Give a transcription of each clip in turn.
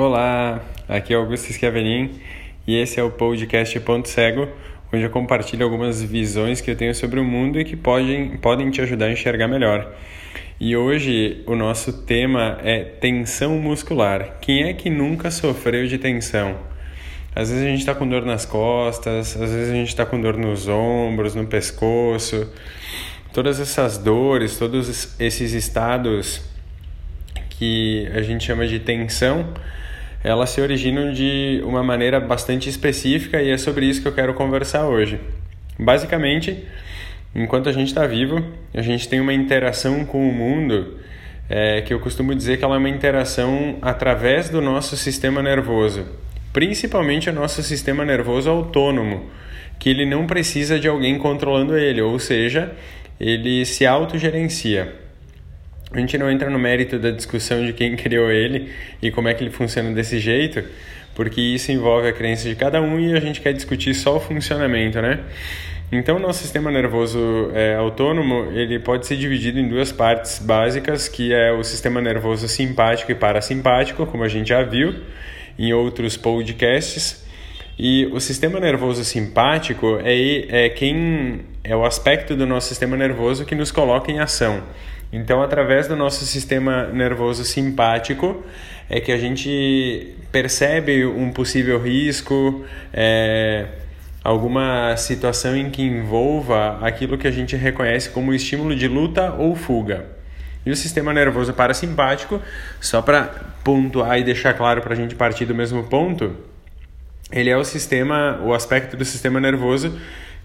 Olá, aqui é Augusto Schiavenin e esse é o podcast Ponto Cego, onde eu compartilho algumas visões que eu tenho sobre o mundo e que podem, podem te ajudar a enxergar melhor. E hoje o nosso tema é tensão muscular. Quem é que nunca sofreu de tensão? Às vezes a gente está com dor nas costas, às vezes a gente está com dor nos ombros, no pescoço. Todas essas dores, todos esses estados que a gente chama de tensão, elas se originam de uma maneira bastante específica e é sobre isso que eu quero conversar hoje. Basicamente, enquanto a gente está vivo, a gente tem uma interação com o mundo é, que eu costumo dizer que ela é uma interação através do nosso sistema nervoso, principalmente o nosso sistema nervoso autônomo, que ele não precisa de alguém controlando ele, ou seja, ele se autogerencia. A gente não entra no mérito da discussão de quem criou ele e como é que ele funciona desse jeito, porque isso envolve a crença de cada um e a gente quer discutir só o funcionamento, né? Então, o nosso sistema nervoso é, autônomo ele pode ser dividido em duas partes básicas, que é o sistema nervoso simpático e parasimpático, como a gente já viu em outros podcasts. E o sistema nervoso simpático é, é quem é o aspecto do nosso sistema nervoso que nos coloca em ação. Então, através do nosso sistema nervoso simpático, é que a gente percebe um possível risco, é, alguma situação em que envolva aquilo que a gente reconhece como estímulo de luta ou fuga. E o sistema nervoso parasimpático, só para pontuar e deixar claro para a gente partir do mesmo ponto, ele é o sistema, o aspecto do sistema nervoso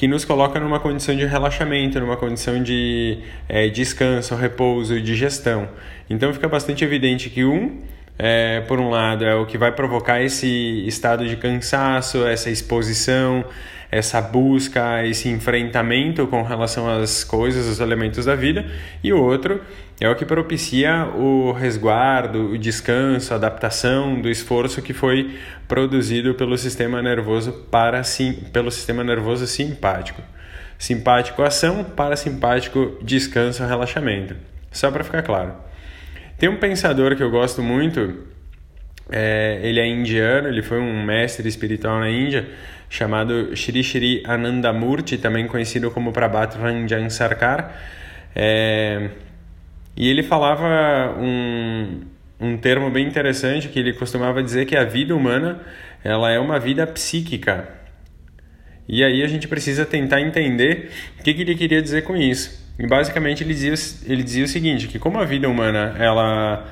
que nos coloca numa condição de relaxamento, numa condição de é, descanso, repouso, digestão. Então fica bastante evidente que um, é, por um lado, é o que vai provocar esse estado de cansaço, essa exposição, essa busca, esse enfrentamento com relação às coisas, os elementos da vida, e o outro é o que propicia o resguardo, o descanso, a adaptação do esforço que foi produzido pelo sistema nervoso para sim, pelo sistema nervoso simpático. Simpático ação, parasimpático descanso, relaxamento. Só para ficar claro. Tem um pensador que eu gosto muito, é, ele é indiano, ele foi um mestre espiritual na Índia, chamado Shri Shri Anandamurti, também conhecido como Prabhat Ranjan Sarkar. É, e ele falava um, um termo bem interessante que ele costumava dizer que a vida humana ela é uma vida psíquica. E aí a gente precisa tentar entender o que, que ele queria dizer com isso. E basicamente ele dizia, ele dizia o seguinte, que como a vida humana ela,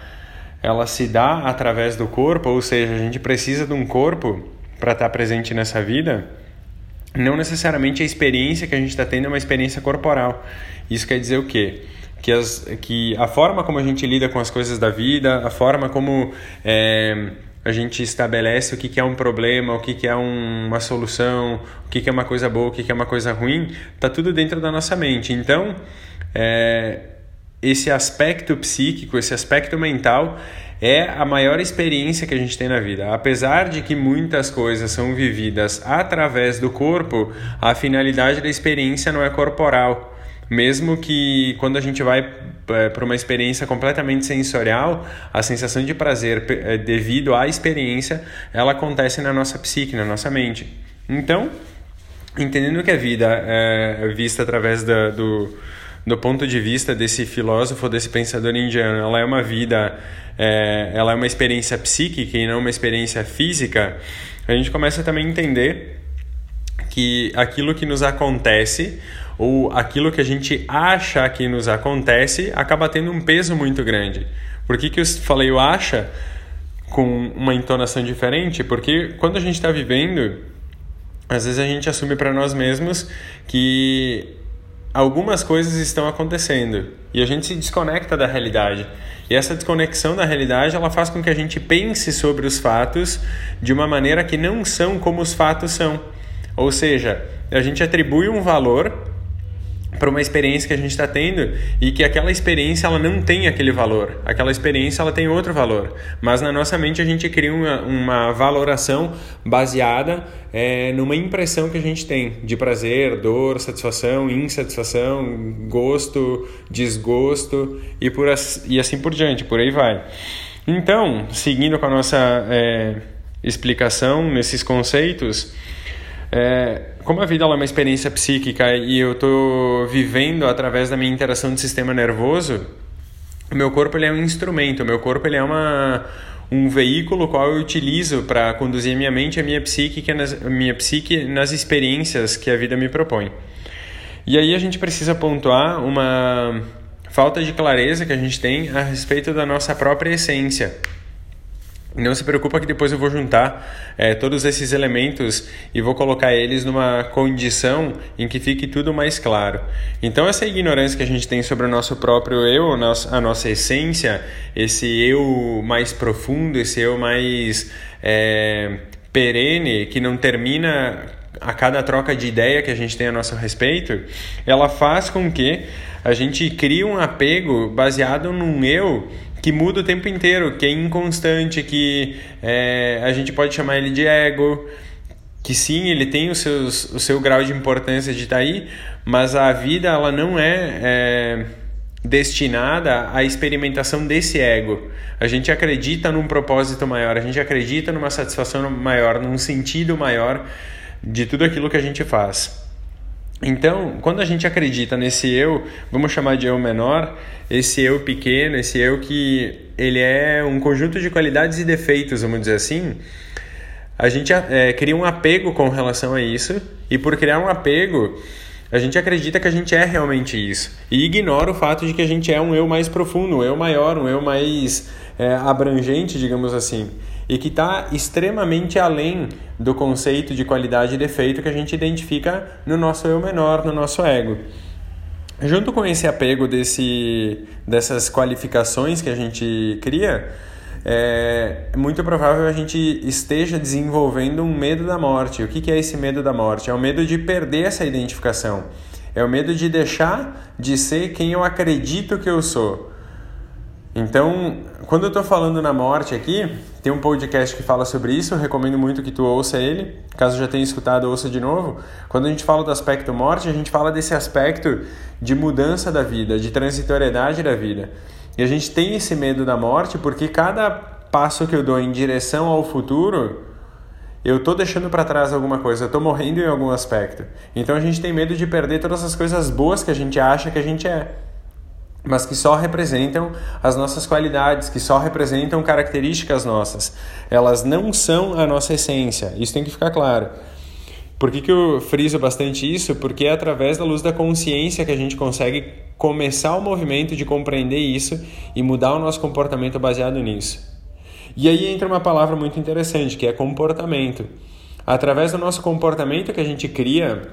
ela se dá através do corpo, ou seja, a gente precisa de um corpo para estar tá presente nessa vida, não necessariamente a experiência que a gente está tendo é uma experiência corporal. Isso quer dizer o quê? Que, as, que a forma como a gente lida com as coisas da vida, a forma como é, a gente estabelece o que, que é um problema, o que, que é um, uma solução, o que, que é uma coisa boa, o que, que é uma coisa ruim, está tudo dentro da nossa mente. Então, é, esse aspecto psíquico, esse aspecto mental, é a maior experiência que a gente tem na vida. Apesar de que muitas coisas são vividas através do corpo, a finalidade da experiência não é corporal. Mesmo que quando a gente vai para uma experiência completamente sensorial, a sensação de prazer é, devido à experiência, ela acontece na nossa psique, na nossa mente. Então, entendendo que a vida é vista através da, do, do ponto de vista desse filósofo, desse pensador indiano, ela é uma vida, é, ela é uma experiência psíquica e não uma experiência física, a gente começa também a entender que aquilo que nos acontece ou aquilo que a gente acha que nos acontece acaba tendo um peso muito grande. Por que, que eu falei o acha com uma entonação diferente? Porque quando a gente está vivendo, às vezes a gente assume para nós mesmos que algumas coisas estão acontecendo e a gente se desconecta da realidade. E essa desconexão da realidade, ela faz com que a gente pense sobre os fatos de uma maneira que não são como os fatos são. Ou seja, a gente atribui um valor para uma experiência que a gente está tendo e que aquela experiência ela não tem aquele valor, aquela experiência ela tem outro valor, mas na nossa mente a gente cria uma, uma valoração baseada é, numa impressão que a gente tem de prazer, dor, satisfação, insatisfação, gosto, desgosto e, por, e assim por diante, por aí vai. Então, seguindo com a nossa é, explicação nesses conceitos, é, como a vida é uma experiência psíquica e eu estou vivendo através da minha interação do sistema nervoso, o meu corpo ele é um instrumento, o meu corpo ele é uma, um veículo qual eu utilizo para conduzir minha mente, a minha psique, nas, a minha psique nas experiências que a vida me propõe. E aí a gente precisa pontuar uma falta de clareza que a gente tem a respeito da nossa própria essência. Não se preocupa que depois eu vou juntar é, todos esses elementos e vou colocar eles numa condição em que fique tudo mais claro. Então, essa ignorância que a gente tem sobre o nosso próprio eu, a nossa essência, esse eu mais profundo, esse eu mais é, perene, que não termina a cada troca de ideia que a gente tem a nosso respeito, ela faz com que a gente crie um apego baseado num eu que muda o tempo inteiro, que é inconstante, que é, a gente pode chamar ele de ego, que sim, ele tem os seus, o seu grau de importância de estar tá aí, mas a vida ela não é, é destinada à experimentação desse ego. A gente acredita num propósito maior, a gente acredita numa satisfação maior, num sentido maior de tudo aquilo que a gente faz. Então, quando a gente acredita nesse eu, vamos chamar de eu menor, esse eu pequeno, esse eu que ele é um conjunto de qualidades e defeitos, vamos dizer assim, a gente é, cria um apego com relação a isso, e por criar um apego, a gente acredita que a gente é realmente isso, e ignora o fato de que a gente é um eu mais profundo, um eu maior, um eu mais é, abrangente, digamos assim e que está extremamente além do conceito de qualidade e defeito que a gente identifica no nosso eu menor, no nosso ego. Junto com esse apego desse, dessas qualificações que a gente cria, é muito provável a gente esteja desenvolvendo um medo da morte. O que é esse medo da morte? É o medo de perder essa identificação. É o medo de deixar de ser quem eu acredito que eu sou. Então, quando eu estou falando na morte aqui, tem um podcast que fala sobre isso, recomendo muito que tu ouça ele. Caso já tenha escutado, ouça de novo. Quando a gente fala do aspecto morte, a gente fala desse aspecto de mudança da vida, de transitoriedade da vida. E a gente tem esse medo da morte porque cada passo que eu dou em direção ao futuro, eu estou deixando para trás alguma coisa, eu estou morrendo em algum aspecto. Então a gente tem medo de perder todas as coisas boas que a gente acha que a gente é mas que só representam as nossas qualidades, que só representam características nossas. Elas não são a nossa essência. Isso tem que ficar claro. Por que, que eu friso bastante isso? Porque é através da luz da consciência que a gente consegue começar o movimento de compreender isso e mudar o nosso comportamento baseado nisso. E aí entra uma palavra muito interessante, que é comportamento. Através do nosso comportamento que a gente cria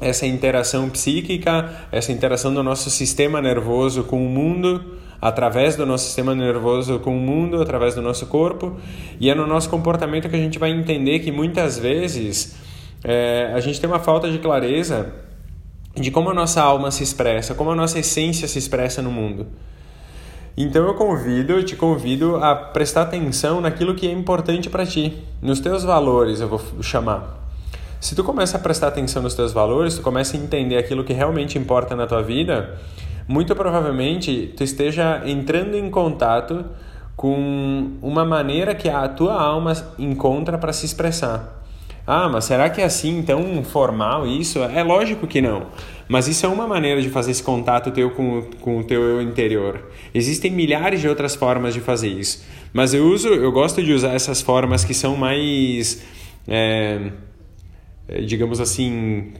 essa interação psíquica, essa interação do nosso sistema nervoso com o mundo, através do nosso sistema nervoso com o mundo, através do nosso corpo, e é no nosso comportamento que a gente vai entender que muitas vezes é, a gente tem uma falta de clareza de como a nossa alma se expressa, como a nossa essência se expressa no mundo. Então eu convido, eu te convido a prestar atenção naquilo que é importante para ti, nos teus valores, eu vou chamar. Se tu começa a prestar atenção nos teus valores, tu começa a entender aquilo que realmente importa na tua vida, muito provavelmente tu esteja entrando em contato com uma maneira que a tua alma encontra para se expressar. Ah, mas será que é assim tão formal isso? É lógico que não. Mas isso é uma maneira de fazer esse contato teu com, com o teu eu interior. Existem milhares de outras formas de fazer isso. Mas eu uso, eu gosto de usar essas formas que são mais. É, digamos assim,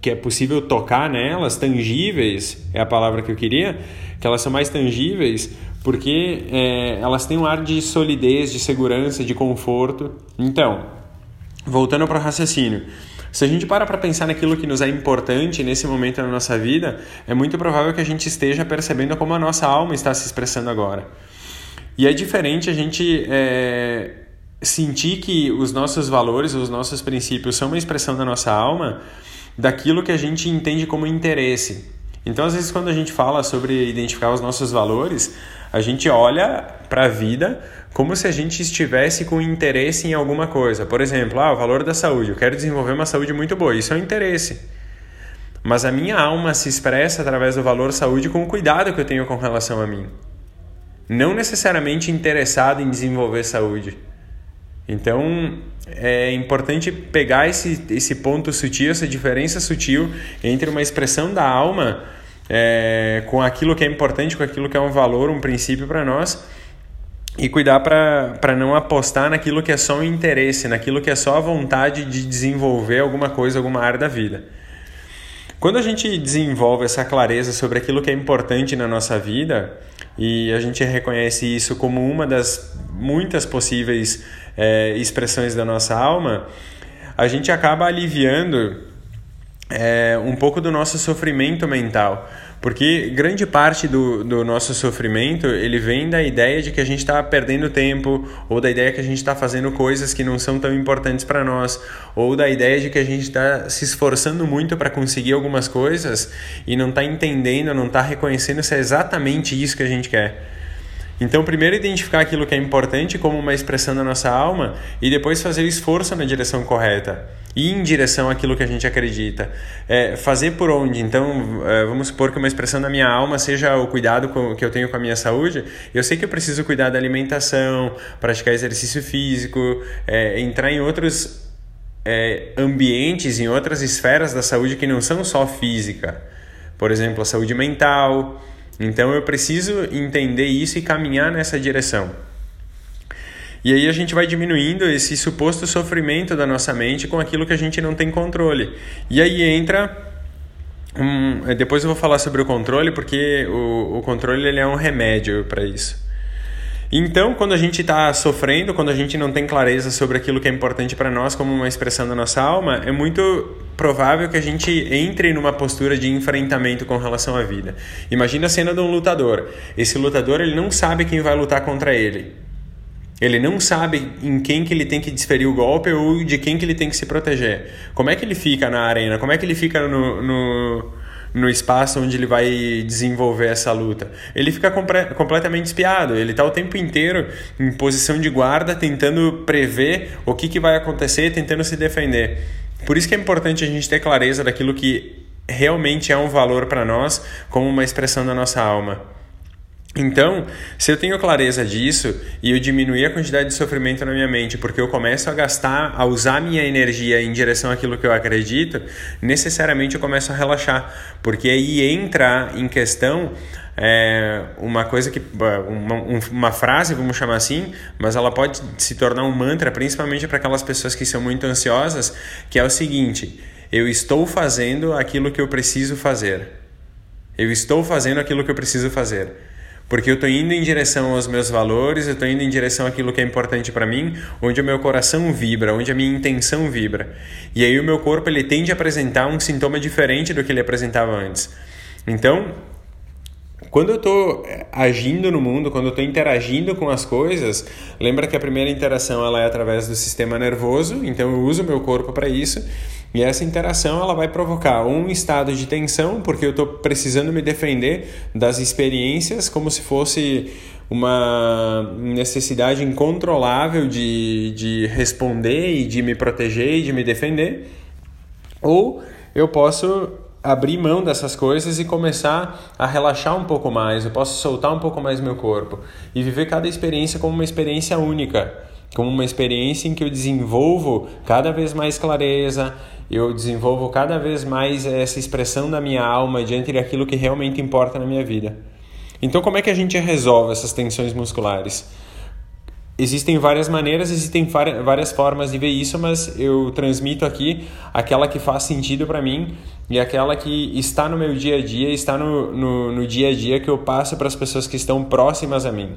que é possível tocar nelas, tangíveis é a palavra que eu queria, que elas são mais tangíveis porque é, elas têm um ar de solidez, de segurança, de conforto. Então, voltando para o raciocínio, se a gente para para pensar naquilo que nos é importante nesse momento da nossa vida, é muito provável que a gente esteja percebendo como a nossa alma está se expressando agora. E é diferente a gente é, sentir que os nossos valores, os nossos princípios são uma expressão da nossa alma, daquilo que a gente entende como interesse. Então, às vezes, quando a gente fala sobre identificar os nossos valores, a gente olha para a vida como se a gente estivesse com interesse em alguma coisa. Por exemplo, ah, o valor da saúde. Eu quero desenvolver uma saúde muito boa. Isso é um interesse. Mas a minha alma se expressa através do valor saúde com o cuidado que eu tenho com relação a mim. não necessariamente interessado em desenvolver saúde. Então é importante pegar esse, esse ponto sutil, essa diferença sutil entre uma expressão da alma é, com aquilo que é importante, com aquilo que é um valor, um princípio para nós e cuidar para não apostar naquilo que é só um interesse, naquilo que é só a vontade de desenvolver alguma coisa, alguma área da vida. Quando a gente desenvolve essa clareza sobre aquilo que é importante na nossa vida e a gente reconhece isso como uma das muitas possíveis é, expressões da nossa alma, a gente acaba aliviando é, um pouco do nosso sofrimento mental. Porque grande parte do, do nosso sofrimento ele vem da ideia de que a gente está perdendo tempo, ou da ideia que a gente está fazendo coisas que não são tão importantes para nós, ou da ideia de que a gente está se esforçando muito para conseguir algumas coisas e não está entendendo, não está reconhecendo se é exatamente isso que a gente quer. Então, primeiro identificar aquilo que é importante como uma expressão da nossa alma e depois fazer esforço na direção correta ir em direção àquilo que a gente acredita. É, fazer por onde? Então, é, vamos supor que uma expressão da minha alma seja o cuidado com, que eu tenho com a minha saúde. Eu sei que eu preciso cuidar da alimentação, praticar exercício físico, é, entrar em outros é, ambientes, em outras esferas da saúde que não são só física. Por exemplo, a saúde mental. Então, eu preciso entender isso e caminhar nessa direção. E aí a gente vai diminuindo esse suposto sofrimento da nossa mente com aquilo que a gente não tem controle. E aí entra um, depois eu vou falar sobre o controle, porque o, o controle ele é um remédio para isso. Então, quando a gente está sofrendo, quando a gente não tem clareza sobre aquilo que é importante para nós como uma expressão da nossa alma, é muito provável que a gente entre numa postura de enfrentamento com relação à vida. Imagina a cena de um lutador. Esse lutador ele não sabe quem vai lutar contra ele. Ele não sabe em quem que ele tem que desferir o golpe ou de quem que ele tem que se proteger. Como é que ele fica na arena? Como é que ele fica no, no, no espaço onde ele vai desenvolver essa luta? Ele fica completamente espiado. Ele está o tempo inteiro em posição de guarda, tentando prever o que, que vai acontecer, tentando se defender. Por isso que é importante a gente ter clareza daquilo que realmente é um valor para nós, como uma expressão da nossa alma. Então, se eu tenho clareza disso e eu diminuir a quantidade de sofrimento na minha mente, porque eu começo a gastar, a usar minha energia em direção àquilo que eu acredito, necessariamente eu começo a relaxar, porque aí entra em questão é, uma coisa que uma, uma frase, vamos chamar assim, mas ela pode se tornar um mantra, principalmente para aquelas pessoas que são muito ansiosas, que é o seguinte: eu estou fazendo aquilo que eu preciso fazer. Eu estou fazendo aquilo que eu preciso fazer. Porque eu estou indo em direção aos meus valores, eu estou indo em direção àquilo que é importante para mim, onde o meu coração vibra, onde a minha intenção vibra. E aí o meu corpo ele tende a apresentar um sintoma diferente do que ele apresentava antes. Então, quando eu estou eh, agindo no mundo, quando eu estou interagindo com as coisas, lembra que a primeira interação ela é através do sistema nervoso, então eu uso o meu corpo para isso. E essa interação ela vai provocar um estado de tensão, porque eu estou precisando me defender das experiências como se fosse uma necessidade incontrolável de, de responder e de me proteger e de me defender. Ou eu posso abrir mão dessas coisas e começar a relaxar um pouco mais, eu posso soltar um pouco mais meu corpo e viver cada experiência como uma experiência única, como uma experiência em que eu desenvolvo cada vez mais clareza, eu desenvolvo cada vez mais essa expressão da minha alma diante daquilo que realmente importa na minha vida. Então, como é que a gente resolve essas tensões musculares? Existem várias maneiras, existem várias formas de ver isso, mas eu transmito aqui aquela que faz sentido para mim e aquela que está no meu dia a dia, está no, no, no dia a dia que eu passo para as pessoas que estão próximas a mim.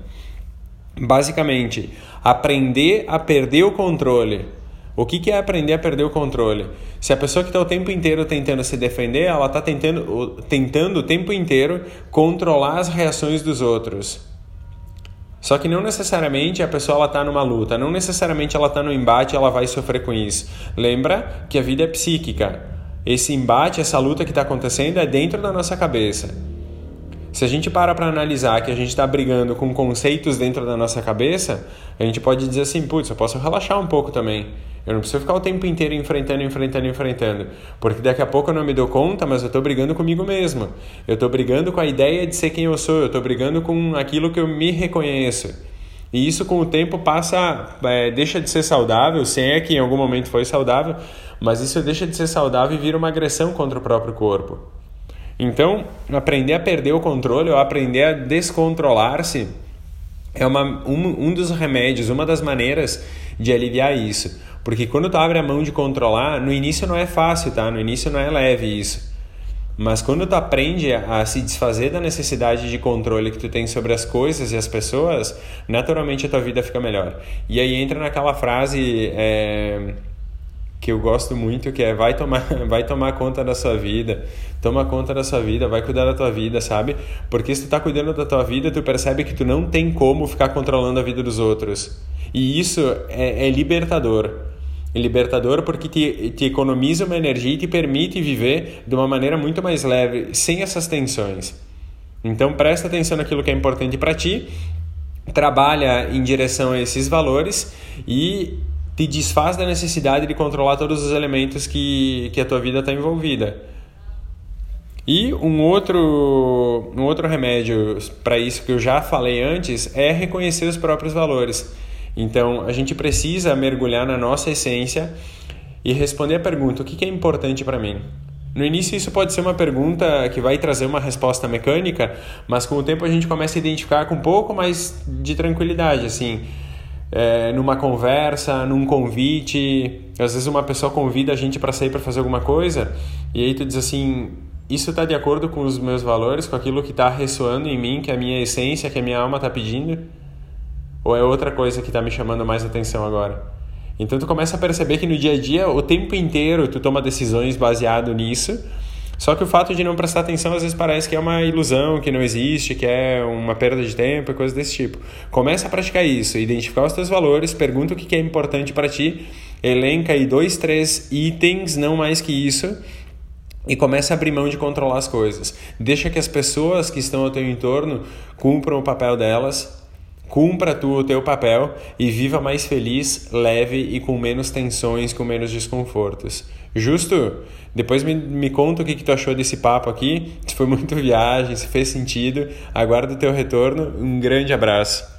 Basicamente, aprender a perder o controle o que, é aprender a perder o controle? Se a pessoa que está o tempo inteiro tentando se defender, ela está tentando, tentando o tempo inteiro controlar as reações dos outros. Só que não necessariamente a pessoa está numa luta, não necessariamente ela está no embate ela vai sofrer com isso. Lembra que a vida é psíquica. Esse embate, essa luta que está acontecendo é dentro da nossa cabeça. Se a gente para para analisar que a gente está brigando com conceitos dentro da nossa cabeça, a gente pode dizer assim, putz, eu posso relaxar um pouco também. Eu não preciso ficar o tempo inteiro enfrentando, enfrentando, enfrentando. Porque daqui a pouco eu não me dou conta, mas eu estou brigando comigo mesmo. Eu estou brigando com a ideia de ser quem eu sou. Eu estou brigando com aquilo que eu me reconheço. E isso com o tempo passa, é, deixa de ser saudável, se é que em algum momento foi saudável, mas isso deixa de ser saudável e vira uma agressão contra o próprio corpo. Então, aprender a perder o controle ou aprender a descontrolar-se é uma, um, um dos remédios, uma das maneiras de aliviar isso. Porque quando tu abre a mão de controlar, no início não é fácil, tá? No início não é leve isso. Mas quando tu aprende a se desfazer da necessidade de controle que tu tem sobre as coisas e as pessoas, naturalmente a tua vida fica melhor. E aí entra naquela frase é, que eu gosto muito, que é vai tomar, vai tomar conta da sua vida, toma conta da sua vida, vai cuidar da tua vida, sabe? Porque se tu tá cuidando da tua vida, tu percebe que tu não tem como ficar controlando a vida dos outros. E isso é, é libertador libertador porque te, te economiza uma energia e te permite viver de uma maneira muito mais leve, sem essas tensões. Então presta atenção naquilo que é importante para ti, trabalha em direção a esses valores e te desfaz da necessidade de controlar todos os elementos que, que a tua vida está envolvida. E um outro, um outro remédio para isso que eu já falei antes é reconhecer os próprios valores. Então, a gente precisa mergulhar na nossa essência e responder a pergunta: o que é importante para mim? No início, isso pode ser uma pergunta que vai trazer uma resposta mecânica, mas com o tempo a gente começa a identificar com um pouco mais de tranquilidade, assim. É, numa conversa, num convite, às vezes uma pessoa convida a gente para sair para fazer alguma coisa e aí tu diz assim: isso está de acordo com os meus valores, com aquilo que está ressoando em mim, que é a minha essência, que a minha alma está pedindo? Ou é outra coisa que está me chamando mais atenção agora? Então tu começa a perceber que no dia a dia, o tempo inteiro, tu toma decisões baseado nisso. Só que o fato de não prestar atenção às vezes parece que é uma ilusão, que não existe, que é uma perda de tempo e coisas desse tipo. Começa a praticar isso, identificar os teus valores, pergunta o que é importante para ti, elenca aí dois, três itens, não mais que isso, e começa a abrir mão de controlar as coisas. Deixa que as pessoas que estão ao teu entorno cumpram o papel delas Cumpra tu o teu papel e viva mais feliz, leve e com menos tensões, com menos desconfortos. Justo? Depois me, me conta o que, que tu achou desse papo aqui, se foi muito viagem, se fez sentido. Aguardo o teu retorno. Um grande abraço.